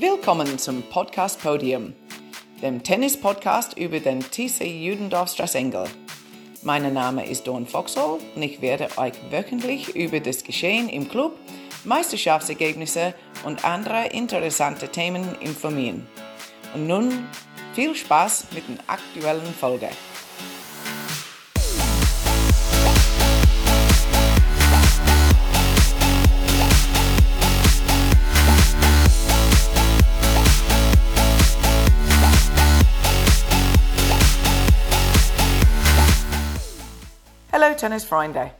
Willkommen zum Podcast Podium, dem Tennis-Podcast über den TC Judendorf Strassengel. Mein Name ist Dawn Foxhall und ich werde euch wöchentlich über das Geschehen im Club, Meisterschaftsergebnisse und andere interessante Themen informieren. Und nun viel Spaß mit der aktuellen Folge. Tennisfreunde!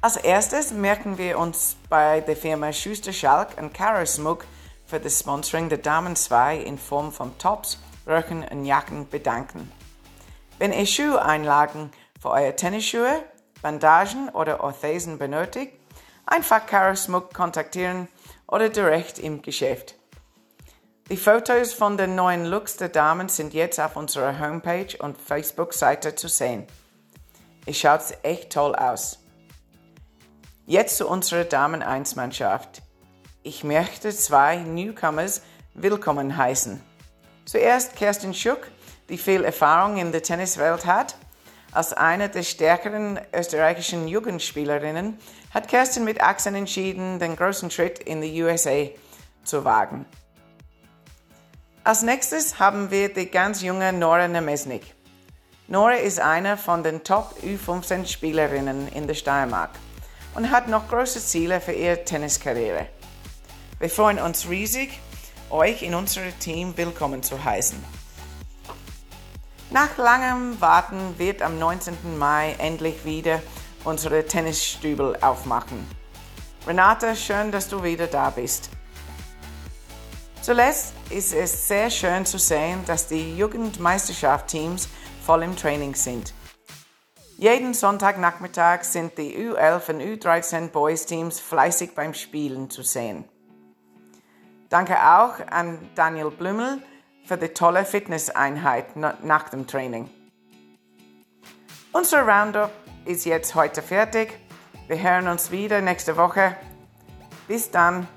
Als erstes merken wir uns bei der Firma Schuster Schalk und Caro Smug für das Sponsoring der Damen 2 in Form von Tops, Röcken und Jacken bedanken. Wenn ihr Schuheinlagen für eure Tennisschuhe, Bandagen oder Orthesen benötigt, einfach Caro Smug kontaktieren oder direkt im Geschäft. Die Fotos von den neuen Looks der Damen sind jetzt auf unserer Homepage und Facebook-Seite zu sehen. Es schaut echt toll aus. Jetzt zu unserer Damen-1-Mannschaft. Ich möchte zwei Newcomers willkommen heißen. Zuerst Kerstin Schuck, die viel Erfahrung in der Tenniswelt hat. Als eine der stärkeren österreichischen Jugendspielerinnen hat Kerstin mit Achsen entschieden, den großen Schritt in die USA zu wagen. Als nächstes haben wir die ganz junge Nora Nemesnik. Nora ist eine von den Top U15-Spielerinnen in der Steiermark und hat noch große Ziele für ihre Tenniskarriere. Wir freuen uns riesig, euch in unserem Team willkommen zu heißen. Nach langem Warten wird am 19. Mai endlich wieder unsere Tennisstübel aufmachen. Renate, schön, dass du wieder da bist. Zuletzt ist es sehr schön zu sehen, dass die Jugendmeisterschaft-Teams voll im Training sind. Jeden Sonntagnachmittag sind die U11 und U13 Boys Teams fleißig beim Spielen zu sehen. Danke auch an Daniel Blümel für die tolle Fitnesseinheit nach dem Training. Unser Roundup ist jetzt heute fertig. Wir hören uns wieder nächste Woche. Bis dann.